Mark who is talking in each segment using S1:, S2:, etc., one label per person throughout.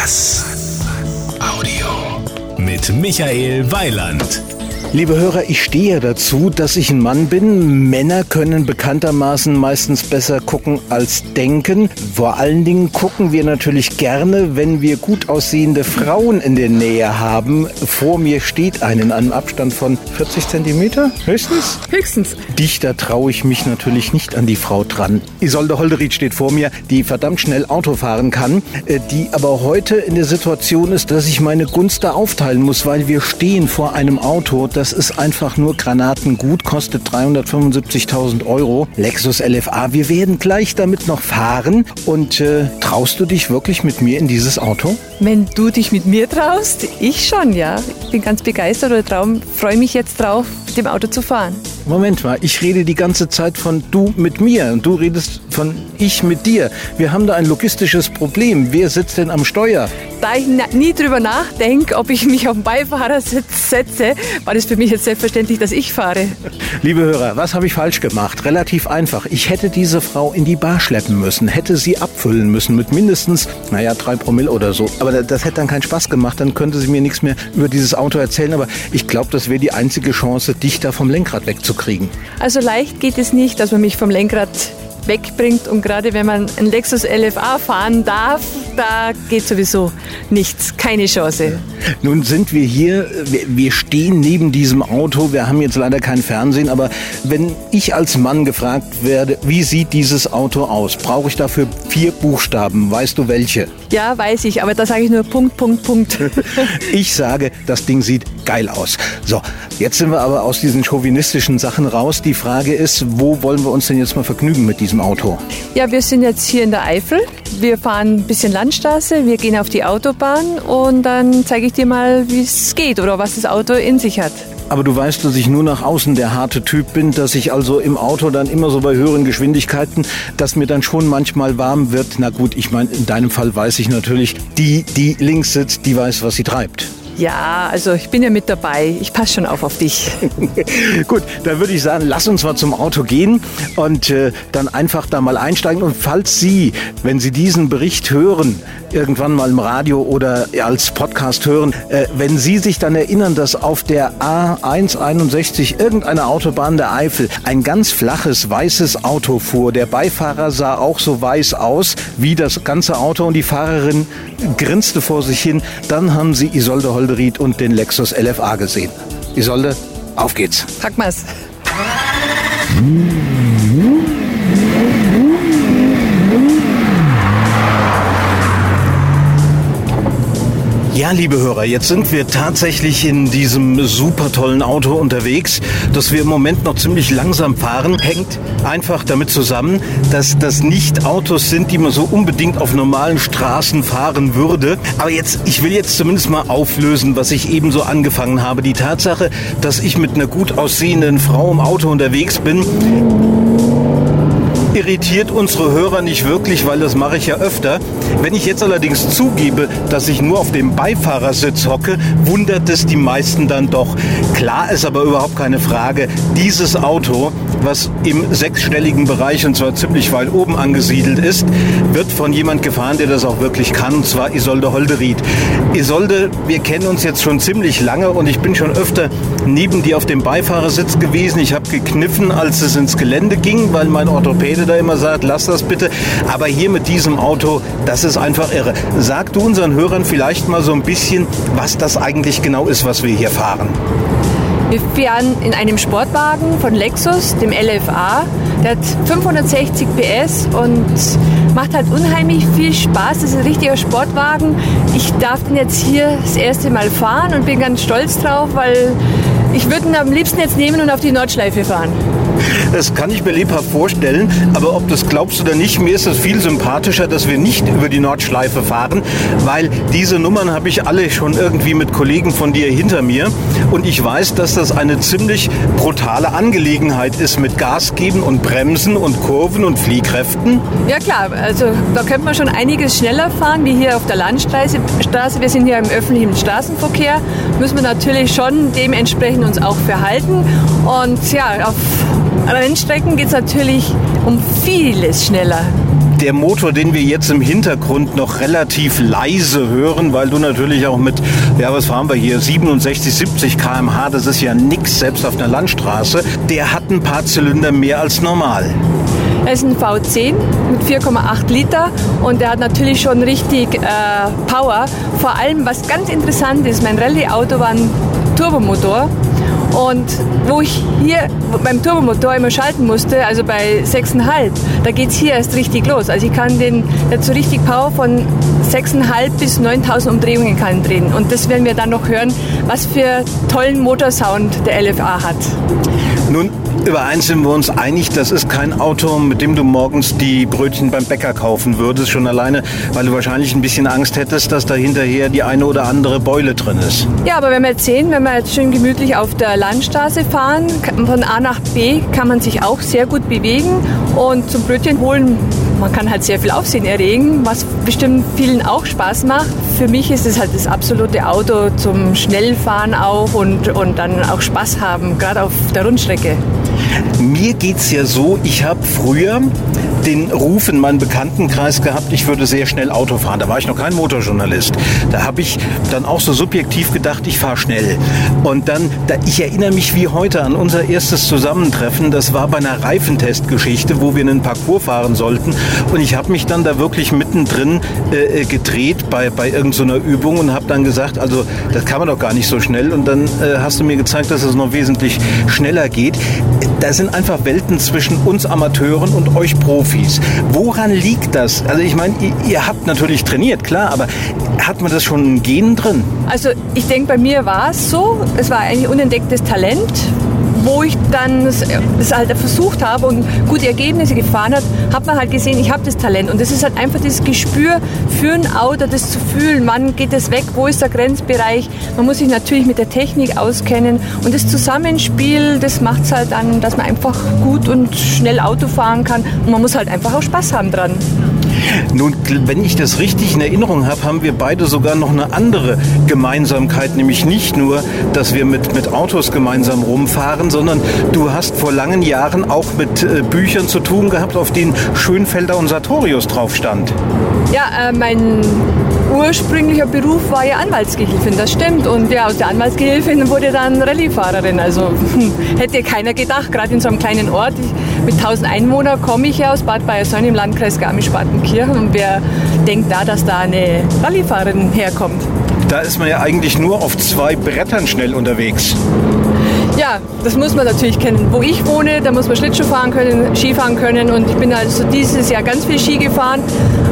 S1: Bass. Audio. Mit Michael Weiland.
S2: Liebe Hörer, ich stehe dazu, dass ich ein Mann bin. Männer können bekanntermaßen meistens besser gucken als denken. Vor allen Dingen gucken wir natürlich gerne, wenn wir gut aussehende Frauen in der Nähe haben. Vor mir steht eine in einem Abstand von 40 Zentimeter höchstens.
S3: Höchstens.
S2: Dichter traue ich mich natürlich nicht an die Frau dran. Isolde Holderried steht vor mir, die verdammt schnell Auto fahren kann, äh, die aber heute in der Situation ist, dass ich meine Gunst da aufteilen muss, weil wir stehen vor einem Auto, das ist einfach nur Granatengut, kostet 375.000 Euro. Lexus LFA. Wir werden gleich damit noch fahren. Und äh, traust du dich wirklich mit mir in dieses Auto?
S3: Wenn du dich mit mir traust, ich schon, ja. Ich bin ganz begeistert oder freue mich jetzt drauf, mit dem Auto zu fahren.
S2: Moment mal, ich rede die ganze Zeit von du mit mir und du redest von ich mit dir. Wir haben da ein logistisches Problem. Wer sitzt denn am Steuer?
S3: Da ich nie drüber nachdenke, ob ich mich auf den Beifahrersitz setze, war das für mich jetzt selbstverständlich, dass ich fahre.
S2: Liebe Hörer, was habe ich falsch gemacht? Relativ einfach. Ich hätte diese Frau in die Bar schleppen müssen, hätte sie abfüllen müssen mit mindestens, naja, drei Promille oder so. Aber das hätte dann keinen Spaß gemacht, dann könnte sie mir nichts mehr über dieses Auto erzählen. Aber ich glaube, das wäre die einzige Chance, dich da vom Lenkrad wegzukriegen.
S3: Also leicht geht es nicht, dass man mich vom Lenkrad wegbringt. Und gerade wenn man ein Lexus LFA fahren darf, da geht sowieso nichts, keine Chance.
S2: Nun sind wir hier, wir stehen neben diesem Auto, wir haben jetzt leider kein Fernsehen, aber wenn ich als Mann gefragt werde, wie sieht dieses Auto aus, brauche ich dafür vier Buchstaben, weißt du welche?
S3: Ja, weiß ich, aber da sage ich nur Punkt, Punkt, Punkt.
S2: ich sage, das Ding sieht geil aus. So, jetzt sind wir aber aus diesen chauvinistischen Sachen raus. Die Frage ist, wo wollen wir uns denn jetzt mal vergnügen mit diesem Auto?
S3: Ja, wir sind jetzt hier in der Eifel. Wir fahren ein bisschen Landstraße, wir gehen auf die Autobahn und dann zeige ich dir mal, wie es geht oder was das Auto in sich hat.
S2: Aber du weißt, dass ich nur nach außen der harte Typ bin, dass ich also im Auto dann immer so bei höheren Geschwindigkeiten, dass mir dann schon manchmal warm wird. Na gut, ich meine, in deinem Fall weiß ich natürlich, die, die links sitzt, die weiß, was sie treibt.
S3: Ja, also ich bin ja mit dabei. Ich passe schon auf auf dich.
S2: Gut, dann würde ich sagen, lass uns mal zum Auto gehen und äh, dann einfach da mal einsteigen. Und falls Sie, wenn Sie diesen Bericht hören, irgendwann mal im Radio oder als Podcast hören, äh, wenn Sie sich dann erinnern, dass auf der A161 irgendeine Autobahn der Eifel ein ganz flaches weißes Auto fuhr. Der Beifahrer sah auch so weiß aus wie das ganze Auto und die Fahrerin grinste vor sich hin. Dann haben Sie Isolde Holderried und den Lexus LFA gesehen. Isolde, auf geht's.
S3: Pack mal's.
S2: Ja, liebe Hörer, jetzt sind wir tatsächlich in diesem super tollen Auto unterwegs, das wir im Moment noch ziemlich langsam fahren. Hängt einfach damit zusammen, dass das nicht Autos sind, die man so unbedingt auf normalen Straßen fahren würde. Aber jetzt, ich will jetzt zumindest mal auflösen, was ich eben so angefangen habe. Die Tatsache, dass ich mit einer gut aussehenden Frau im Auto unterwegs bin, irritiert unsere Hörer nicht wirklich, weil das mache ich ja öfter. Wenn ich jetzt allerdings zugebe, dass ich nur auf dem Beifahrersitz hocke, wundert es die meisten dann doch. Klar ist aber überhaupt keine Frage, dieses Auto, was im sechsstelligen Bereich und zwar ziemlich weit oben angesiedelt ist, wird von jemand gefahren, der das auch wirklich kann, und zwar Isolde Holderried. Isolde, wir kennen uns jetzt schon ziemlich lange und ich bin schon öfter neben dir auf dem Beifahrersitz gewesen. Ich habe gekniffen, als es ins Gelände ging, weil mein Orthopäde da immer sagt, lass das bitte. Aber hier mit diesem Auto, das ist einfach irre. Sag du unseren Hörern vielleicht mal so ein bisschen, was das eigentlich genau ist, was wir hier fahren.
S3: Wir fahren in einem Sportwagen von Lexus, dem LFA. Der hat 560 PS und macht halt unheimlich viel Spaß. Das ist ein richtiger Sportwagen. Ich darf den jetzt hier das erste Mal fahren und bin ganz stolz drauf, weil ich würde ihn am liebsten jetzt nehmen und auf die Nordschleife fahren.
S2: Das kann ich mir lebhaft vorstellen, aber ob das glaubst oder nicht, mir ist es viel sympathischer, dass wir nicht über die Nordschleife fahren, weil diese Nummern habe ich alle schon irgendwie mit Kollegen von dir hinter mir. Und ich weiß, dass das eine ziemlich brutale Angelegenheit ist mit Gas geben und Bremsen und Kurven und Fliehkräften.
S3: Ja klar, also da könnte man schon einiges schneller fahren wie hier auf der Landstraße. Wir sind hier im öffentlichen Straßenverkehr, müssen wir natürlich schon dementsprechend uns auch verhalten. Und ja, auf Rennstrecken geht es natürlich um vieles schneller.
S2: Der Motor, den wir jetzt im Hintergrund noch relativ leise hören, weil du natürlich auch mit, ja, was fahren wir hier, 67, 70 km/h, das ist ja nix, selbst auf einer Landstraße, der hat ein paar Zylinder mehr als normal.
S3: Er ist ein V10 mit 4,8 Liter und der hat natürlich schon richtig äh, Power. Vor allem, was ganz interessant ist, mein Rallye-Auto war ein Turbomotor und wo ich hier beim Turbomotor immer schalten musste, also bei 6,5, da geht es hier erst richtig los. Also ich kann den, so richtig Power von 6,5 bis 9000 Umdrehungen kann drehen. Und das werden wir dann noch hören, was für tollen Motorsound der LFA hat.
S2: Nun, über sind wir uns einig, das ist kein Auto, mit dem du morgens die Brötchen beim Bäcker kaufen würdest, schon alleine, weil du wahrscheinlich ein bisschen Angst hättest, dass da hinterher die eine oder andere Beule drin ist.
S3: Ja, aber wenn wir jetzt sehen, wenn wir jetzt schön gemütlich auf der Landstraße fahren, von A nach B kann man sich auch sehr gut bewegen und zum Brötchen holen, man kann halt sehr viel Aufsehen erregen, was bestimmt vielen auch Spaß macht. Für mich ist es halt das absolute Auto zum Schnellfahren auch und, und dann auch Spaß haben, gerade auf der Rundstrecke.
S2: Mir geht's ja so, ich habe früher den Ruf in meinem Bekanntenkreis gehabt, ich würde sehr schnell Auto fahren. Da war ich noch kein Motorjournalist. Da habe ich dann auch so subjektiv gedacht, ich fahre schnell. Und dann, da, ich erinnere mich wie heute an unser erstes Zusammentreffen. Das war bei einer Reifentestgeschichte, wo wir einen Parcours fahren sollten. Und ich habe mich dann da wirklich mittendrin äh, gedreht bei, bei irgendeiner so Übung und habe dann gesagt, also das kann man doch gar nicht so schnell. Und dann äh, hast du mir gezeigt, dass es noch wesentlich schneller geht. Da sind einfach Welten zwischen uns Amateuren und euch Profis. Woran liegt das? Also ich meine, ihr, ihr habt natürlich trainiert, klar, aber hat man das schon in Genen drin?
S3: Also ich denke, bei mir war es so. Es war eigentlich unentdecktes Talent wo ich dann es halt versucht habe und gute Ergebnisse gefahren hat, hat man halt gesehen, ich habe das Talent. Und das ist halt einfach das Gespür für ein Auto, das zu fühlen. Wann geht es weg? Wo ist der Grenzbereich? Man muss sich natürlich mit der Technik auskennen. Und das Zusammenspiel, das macht es halt dann, dass man einfach gut und schnell Auto fahren kann. Und man muss halt einfach auch Spaß haben dran.
S2: Nun, wenn ich das richtig in Erinnerung habe, haben wir beide sogar noch eine andere Gemeinsamkeit, nämlich nicht nur, dass wir mit, mit Autos gemeinsam rumfahren, sondern du hast vor langen Jahren auch mit äh, Büchern zu tun gehabt, auf denen Schönfelder und Sartorius drauf stand.
S3: Ja, äh, mein ursprünglicher Beruf war ja Anwaltsgehilfin, das stimmt. Und ja, aus der Anwaltsgehilfin wurde dann Rallyefahrerin. Also hätte keiner gedacht, gerade in so einem kleinen Ort. Ich, mit 1000 Einwohnern komme ich ja aus Bad Bayersohn im Landkreis Garmisch-Partenkirchen. Und wer denkt da, dass da eine Rallyefahrerin herkommt?
S2: Da ist man ja eigentlich nur auf zwei Brettern schnell unterwegs.
S3: Ja, das muss man natürlich kennen. Wo ich wohne, da muss man Schlittschuh fahren können, Skifahren können und ich bin also dieses Jahr ganz viel Ski gefahren.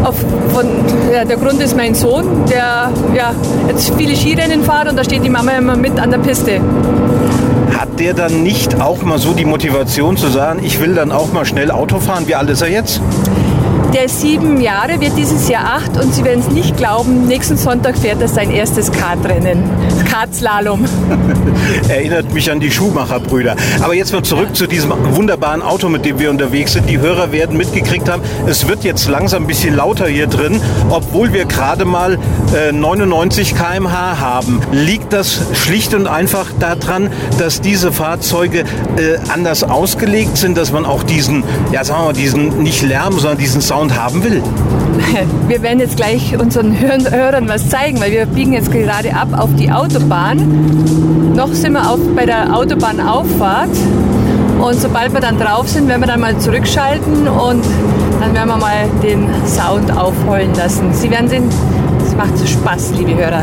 S3: Auf, von, ja, der Grund ist mein Sohn, der ja, jetzt viele Skirennen fährt und da steht die Mama immer mit an der Piste.
S2: Hat der dann nicht auch mal so die Motivation zu sagen, ich will dann auch mal schnell Auto fahren? Wie alt ist er jetzt?
S3: Der ist sieben Jahre, wird dieses Jahr acht und Sie werden es nicht glauben, nächsten Sonntag fährt er sein erstes Kartrennen. Kartslalom.
S2: Erinnert mich an die Schumacher-Brüder. Aber jetzt mal zurück zu diesem wunderbaren Auto, mit dem wir unterwegs sind. Die Hörer werden mitgekriegt haben, es wird jetzt langsam ein bisschen lauter hier drin, obwohl wir gerade mal äh, 99 km/h haben. Liegt das schlicht und einfach daran, dass diese Fahrzeuge äh, anders ausgelegt sind, dass man auch diesen, ja sagen wir mal, diesen nicht Lärm, sondern diesen Sound haben will?
S3: Wir werden jetzt gleich unseren Hörern was zeigen, weil wir biegen jetzt gerade ab auf die Autobahn. Noch sind wir auf, bei der Autobahnauffahrt. Und sobald wir dann drauf sind, werden wir dann mal zurückschalten und dann werden wir mal den Sound aufheulen lassen. Sie werden sehen, es macht Spaß, liebe Hörer.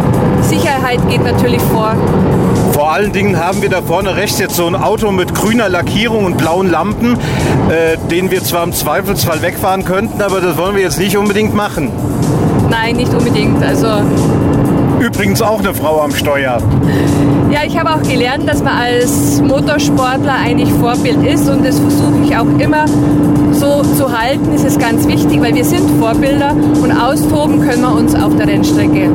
S3: Sicherheit Sicherheit geht natürlich vor.
S2: Vor allen Dingen haben wir da vorne rechts jetzt so ein Auto mit grüner Lackierung und blauen Lampen, äh, den wir zwar im Zweifelsfall wegfahren könnten, aber das wollen wir jetzt nicht unbedingt machen.
S3: Nein, nicht unbedingt. Also
S2: Übrigens auch eine Frau am Steuer.
S3: Ja, ich habe auch gelernt, dass man als Motorsportler eigentlich Vorbild ist und das versuche ich auch immer so zu halten. Das ist ganz wichtig, weil wir sind Vorbilder und austoben können wir uns auf der Rennstrecke.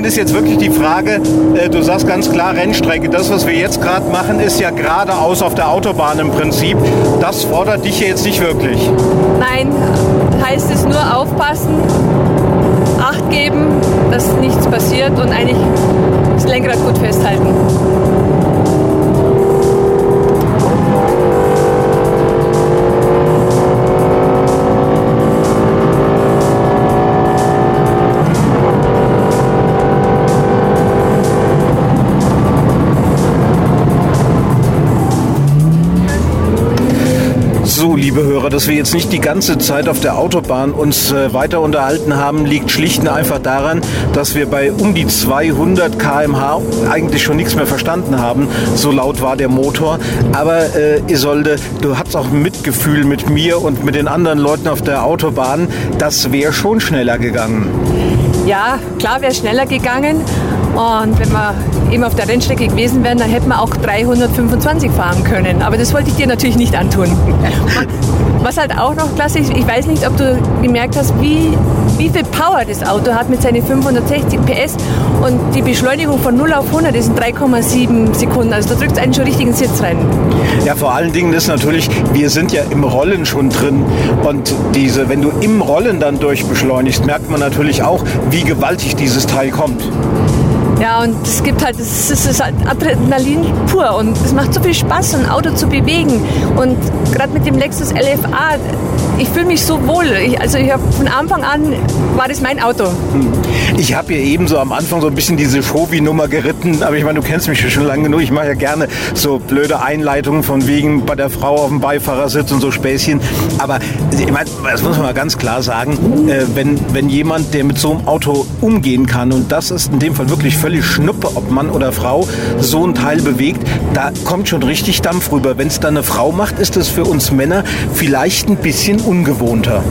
S2: Nun ist jetzt wirklich die Frage, äh, du sagst ganz klar Rennstrecke. Das, was wir jetzt gerade machen, ist ja geradeaus auf der Autobahn im Prinzip. Das fordert dich jetzt nicht wirklich.
S3: Nein, heißt es nur aufpassen, Acht geben, dass nichts passiert und eigentlich das Lenkrad gut festhalten.
S2: Liebe Hörer, dass wir jetzt nicht die ganze Zeit auf der Autobahn uns äh, weiter unterhalten haben, liegt schlicht und einfach daran, dass wir bei um die 200 km/h eigentlich schon nichts mehr verstanden haben. So laut war der Motor. Aber äh, Isolde, du hast auch Mitgefühl mit mir und mit den anderen Leuten auf der Autobahn. Das wäre schon schneller gegangen.
S3: Ja, klar wäre schneller gegangen. Und wenn wir eben auf der Rennstrecke gewesen wären, dann hätten wir auch 325 fahren können. Aber das wollte ich dir natürlich nicht antun. Was halt auch noch klasse ist, ich weiß nicht, ob du gemerkt hast, wie, wie viel Power das Auto hat mit seinen 560 PS und die Beschleunigung von 0 auf 100 ist in 3,7 Sekunden. Also da drückt es einen schon richtigen Sitz rein.
S2: Ja, vor allen Dingen ist natürlich, wir sind ja im Rollen schon drin und diese, wenn du im Rollen dann durchbeschleunigst, merkt man natürlich auch, wie gewaltig dieses Teil kommt.
S3: Ja, und es gibt halt, es ist halt Adrenalin pur und es macht so viel Spaß, ein Auto zu bewegen. Und gerade mit dem Lexus LFA, ich fühle mich so wohl. Ich, also ich habe von Anfang an war das mein Auto.
S2: Ich habe hier eben so am Anfang so ein bisschen diese Shovi-Nummer geritten, aber ich meine, du kennst mich schon lange genug. Ich mache ja gerne so blöde Einleitungen von wegen bei der Frau auf dem Beifahrersitz und so Späßchen. Aber ich meine, das muss man mal ganz klar sagen, äh, wenn, wenn jemand, der mit so einem Auto umgehen kann, und das ist in dem Fall wirklich völlig völlig Schnuppe, ob Mann oder Frau so ein Teil bewegt. Da kommt schon richtig Dampf rüber. Wenn es dann eine Frau macht, ist es für uns Männer vielleicht ein bisschen ungewohnter.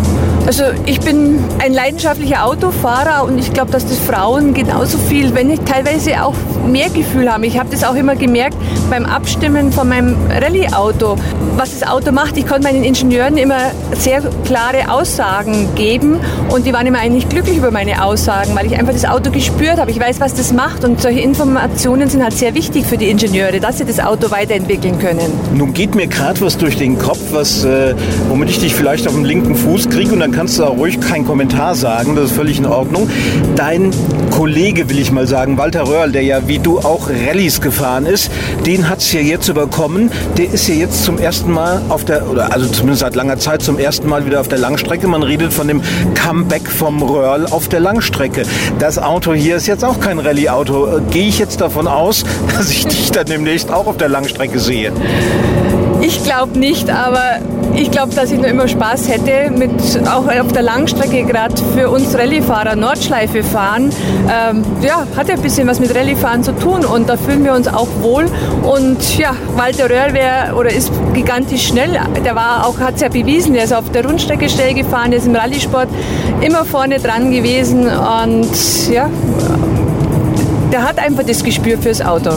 S3: Also ich bin ein leidenschaftlicher Autofahrer und ich glaube, dass das Frauen genauso viel, wenn nicht teilweise auch mehr Gefühl haben. Ich habe das auch immer gemerkt beim Abstimmen von meinem Rallye-Auto, was das Auto macht. Ich konnte meinen Ingenieuren immer sehr klare Aussagen geben und die waren immer eigentlich glücklich über meine Aussagen, weil ich einfach das Auto gespürt habe. Ich weiß, was das macht. Und solche Informationen sind halt sehr wichtig für die Ingenieure, dass sie das Auto weiterentwickeln können.
S2: Nun geht mir gerade was durch den Kopf, was, äh, womit ich dich vielleicht auf dem linken Fuß kriege und dann kannst du auch ruhig keinen Kommentar sagen, das ist völlig in Ordnung. Dein Kollege, will ich mal sagen, Walter Röhrl, der ja wie du auch Rallyes gefahren ist, den hat es ja jetzt überkommen. Der ist ja jetzt zum ersten Mal auf der, oder also zumindest seit langer Zeit zum ersten Mal wieder auf der Langstrecke. Man redet von dem Comeback vom Röhrl auf der Langstrecke. Das Auto hier ist jetzt auch kein Rallye-Auto. Auto. Äh, gehe ich jetzt davon aus, dass ich dich dann demnächst auch auf der Langstrecke sehe?
S3: Ich glaube nicht, aber ich glaube, dass ich noch immer Spaß hätte, mit auch auf der Langstrecke gerade für uns Rallyefahrer Nordschleife fahren. Ähm, ja, hat ja ein bisschen was mit Rallyfahren zu tun und da fühlen wir uns auch wohl. Und ja, Walter Röhrl wäre oder ist gigantisch schnell. Der war auch, hat es ja bewiesen, der ist auf der Rundstrecke schnell gefahren, der ist im Rallysport immer vorne dran gewesen und ja, der hat einfach das Gespür fürs Auto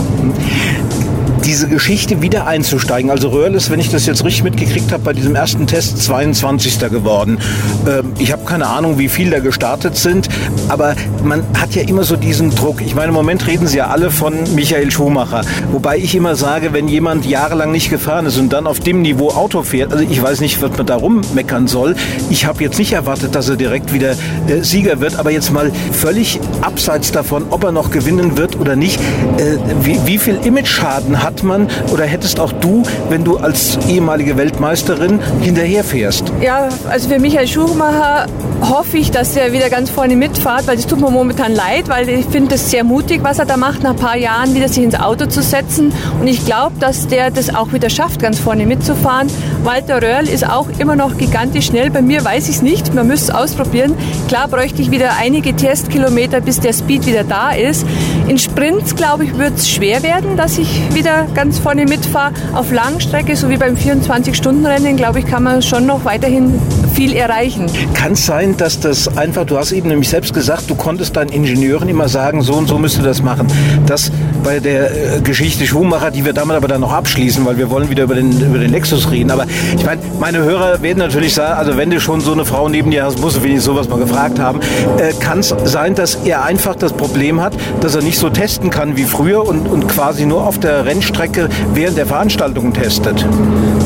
S2: diese Geschichte wieder einzusteigen. Also Röhrl ist, wenn ich das jetzt richtig mitgekriegt habe, bei diesem ersten Test 22. geworden. Ähm, ich habe keine Ahnung, wie viel da gestartet sind, aber man hat ja immer so diesen Druck. Ich meine, im Moment reden sie ja alle von Michael Schumacher. Wobei ich immer sage, wenn jemand jahrelang nicht gefahren ist und dann auf dem Niveau Auto fährt, also ich weiß nicht, was man da rummeckern soll. Ich habe jetzt nicht erwartet, dass er direkt wieder äh, Sieger wird, aber jetzt mal völlig abseits davon, ob er noch gewinnen wird oder nicht. Äh, wie, wie viel Image-Schaden hat hat man oder hättest auch du, wenn du als ehemalige Weltmeisterin hinterherfährst?
S3: Ja, also für Michael Schumacher hoffe ich, dass er wieder ganz vorne mitfahrt, weil das tut mir momentan leid, weil ich finde es sehr mutig, was er da macht, nach ein paar Jahren wieder sich ins Auto zu setzen. Und ich glaube, dass der das auch wieder schafft, ganz vorne mitzufahren. Walter Röhrl ist auch immer noch gigantisch schnell. Bei mir weiß ich es nicht, man müsste es ausprobieren. Klar bräuchte ich wieder einige Testkilometer, bis der Speed wieder da ist. In Sprints, glaube ich, wird es schwer werden, dass ich wieder ganz vorne mitfahre. Auf Langstrecke, so wie beim 24-Stunden-Rennen, glaube ich, kann man schon noch weiterhin viel erreichen.
S2: Kann es sein, dass das einfach, du hast eben nämlich selbst gesagt, du konntest deinen Ingenieuren immer sagen, so und so müsst ihr das machen. Das bei der äh, Geschichte Schuhmacher, die wir damit aber dann noch abschließen, weil wir wollen wieder über den, über den Lexus reden. Aber ich meine, meine Hörer werden natürlich sagen, also wenn du schon so eine Frau neben dir hast, musst du wenigstens sowas mal gefragt haben. Äh, kann es sein, dass er einfach das Problem hat, dass er nicht so testen kann wie früher und, und quasi nur auf der Rennstrecke während der Veranstaltungen testet?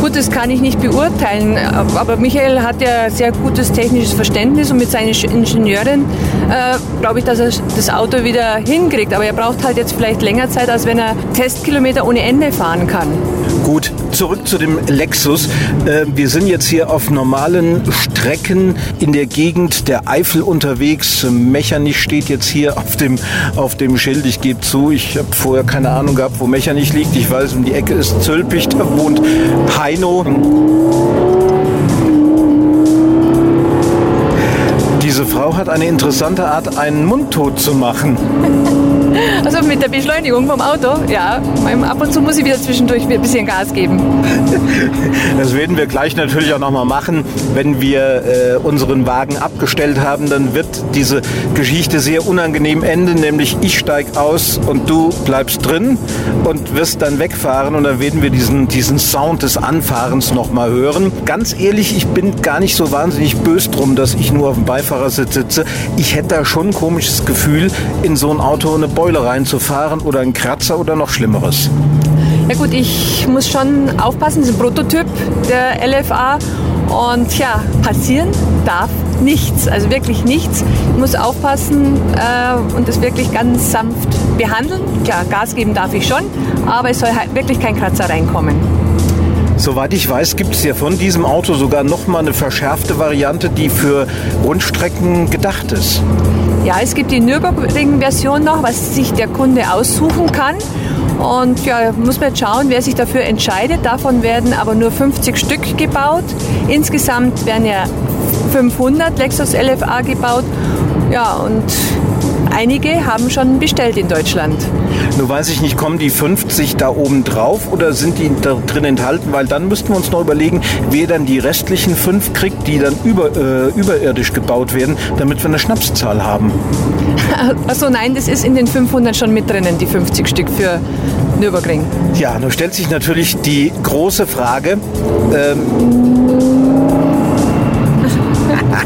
S3: Gut, das kann ich nicht beurteilen, aber Michael hat ja sehr gutes technisches Verständnis und mit seinen Ingenieuren äh, glaube ich, dass er das Auto wieder hinkriegt. Aber er braucht halt jetzt vielleicht länger Zeit, als wenn er Testkilometer ohne Ende fahren kann.
S2: Gut, zurück zu dem Lexus. Äh, wir sind jetzt hier auf normalen Strecken in der Gegend der Eifel unterwegs. Mechernich steht jetzt hier auf dem, auf dem Schild. Ich gebe zu, ich habe vorher keine Ahnung gehabt, wo Mechernich liegt. Ich weiß, um die Ecke ist Zülpich, da wohnt Heino. Diese Frau hat eine interessante Art, einen mundtot zu machen.
S3: Also mit der Beschleunigung vom Auto, ja. Ab und zu muss ich wieder zwischendurch ein bisschen Gas geben.
S2: Das werden wir gleich natürlich auch nochmal machen. Wenn wir äh, unseren Wagen abgestellt haben, dann wird diese Geschichte sehr unangenehm enden. Nämlich ich steige aus und du bleibst drin und wirst dann wegfahren. Und dann werden wir diesen, diesen Sound des Anfahrens nochmal hören. Ganz ehrlich, ich bin gar nicht so wahnsinnig böse drum, dass ich nur auf dem Beifahrersitz sitze. Ich hätte da schon ein komisches Gefühl, in so ein Auto eine Beule reinzufahren oder ein Kratzer oder noch Schlimmeres.
S3: Ja gut, ich muss schon aufpassen, das ist ein Prototyp der LFA und ja, passieren darf nichts, also wirklich nichts. Ich muss aufpassen äh, und das wirklich ganz sanft behandeln. Klar, Gas geben darf ich schon, aber es soll halt wirklich kein Kratzer reinkommen.
S2: Soweit ich weiß, gibt es ja von diesem Auto sogar noch mal eine verschärfte Variante, die für Rundstrecken gedacht ist.
S3: Ja, es gibt die Nürburgring-Version noch, was sich der Kunde aussuchen kann. Und ja, muss man jetzt schauen, wer sich dafür entscheidet. Davon werden aber nur 50 Stück gebaut. Insgesamt werden ja 500 Lexus LFA gebaut. Ja, und einige haben schon bestellt in Deutschland.
S2: Nur weiß ich nicht, kommen die 50 da oben drauf oder sind die da drin enthalten? Weil dann müssten wir uns noch überlegen, wer dann die restlichen fünf kriegt, die dann über, äh, überirdisch gebaut werden, damit wir eine Schnapszahl haben.
S3: Achso, nein, das ist in den 500 schon mit drinnen, die 50 Stück für Nürburgring.
S2: Ja, nun stellt sich natürlich die große Frage. Ähm,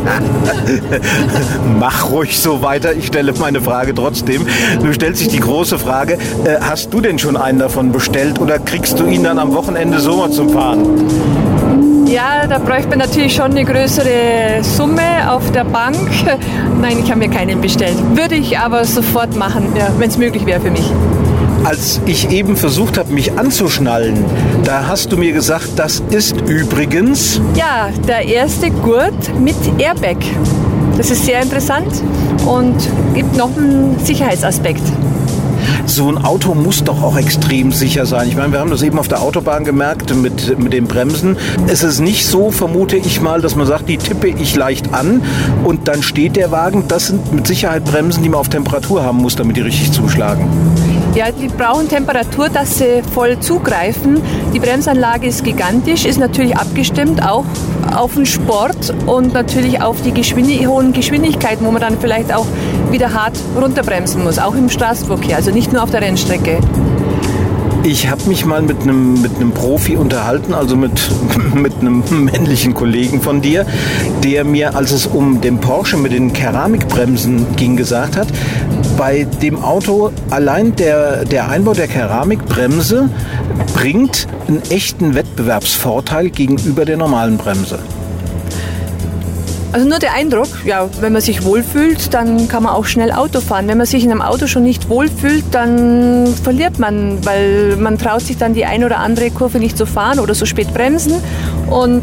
S2: Mach ruhig so weiter. Ich stelle meine Frage trotzdem. Du stellst sich die große Frage, äh, hast du denn schon einen davon bestellt oder kriegst du ihn dann am Wochenende so mal zum Fahren?
S3: Ja, da bräuchte man natürlich schon eine größere Summe auf der Bank. Nein, ich habe mir keinen bestellt. Würde ich aber sofort machen, ja, wenn es möglich wäre für mich.
S2: Als ich eben versucht habe, mich anzuschnallen, da hast du mir gesagt, das ist übrigens.
S3: Ja, der erste Gurt mit Airbag. Das ist sehr interessant und gibt noch einen Sicherheitsaspekt
S2: so ein Auto muss doch auch extrem sicher sein. Ich meine, wir haben das eben auf der Autobahn gemerkt mit, mit den Bremsen. Es ist nicht so, vermute ich mal, dass man sagt, die tippe ich leicht an und dann steht der Wagen. Das sind mit Sicherheit Bremsen, die man auf Temperatur haben muss, damit die richtig zuschlagen.
S3: Ja, die brauchen Temperatur, dass sie voll zugreifen. Die Bremsanlage ist gigantisch, ist natürlich abgestimmt auch auf den Sport und natürlich auf die Geschwindig hohen Geschwindigkeiten, wo man dann vielleicht auch wieder hart runterbremsen muss, auch im Straßenverkehr, also nicht nur auf der Rennstrecke.
S2: Ich habe mich mal mit einem mit Profi unterhalten, also mit, mit einem männlichen Kollegen von dir, der mir, als es um den Porsche mit den Keramikbremsen ging, gesagt hat, bei dem Auto allein der, der Einbau der Keramikbremse bringt einen echten Wettbewerbsvorteil gegenüber der normalen Bremse.
S3: Also nur der Eindruck, ja, wenn man sich wohlfühlt, dann kann man auch schnell Auto fahren. Wenn man sich in einem Auto schon nicht wohlfühlt, dann verliert man, weil man traut sich dann die eine oder andere Kurve nicht zu fahren oder so spät bremsen. Und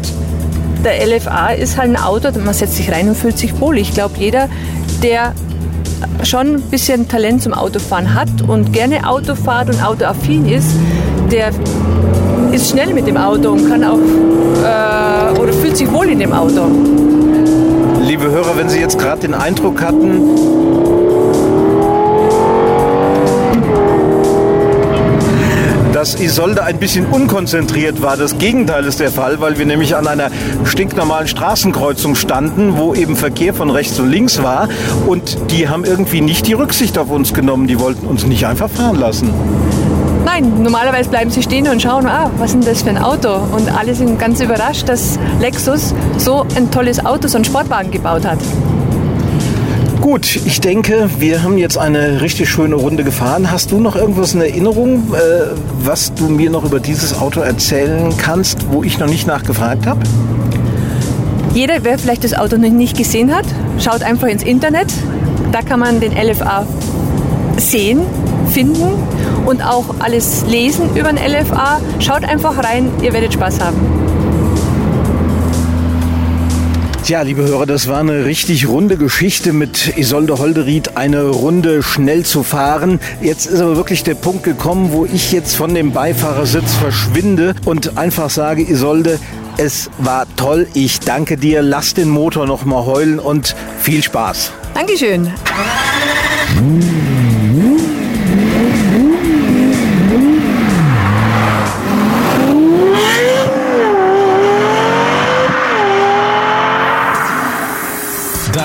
S3: der LFA ist halt ein Auto, man setzt sich rein und fühlt sich wohl. Ich glaube, jeder, der schon ein bisschen Talent zum Autofahren hat und gerne Auto fährt und autoaffin ist, der ist schnell mit dem Auto und kann auch äh, oder fühlt sich wohl in dem Auto.
S2: Liebe Hörer, wenn Sie jetzt gerade den Eindruck hatten, dass Isolde ein bisschen unkonzentriert war. Das Gegenteil ist der Fall, weil wir nämlich an einer stinknormalen Straßenkreuzung standen, wo eben Verkehr von rechts und links war. Und die haben irgendwie nicht die Rücksicht auf uns genommen. Die wollten uns nicht einfach fahren lassen.
S3: Nein, normalerweise bleiben sie stehen und schauen, ah, was ist denn das für ein Auto? Und alle sind ganz überrascht, dass Lexus so ein tolles Auto, so einen Sportwagen gebaut hat.
S2: Gut, ich denke, wir haben jetzt eine richtig schöne Runde gefahren. Hast du noch irgendwas in Erinnerung, äh, was du mir noch über dieses Auto erzählen kannst, wo ich noch nicht nachgefragt habe?
S3: Jeder, wer vielleicht das Auto noch nicht gesehen hat, schaut einfach ins Internet. Da kann man den LFA sehen, finden und auch alles lesen über den LFA. Schaut einfach rein, ihr werdet Spaß haben.
S2: Tja, liebe Hörer, das war eine richtig runde Geschichte mit Isolde Holderied, eine Runde schnell zu fahren. Jetzt ist aber wirklich der Punkt gekommen, wo ich jetzt von dem Beifahrersitz verschwinde und einfach sage, Isolde, es war toll. Ich danke dir. Lass den Motor noch mal heulen und viel Spaß.
S3: Dankeschön.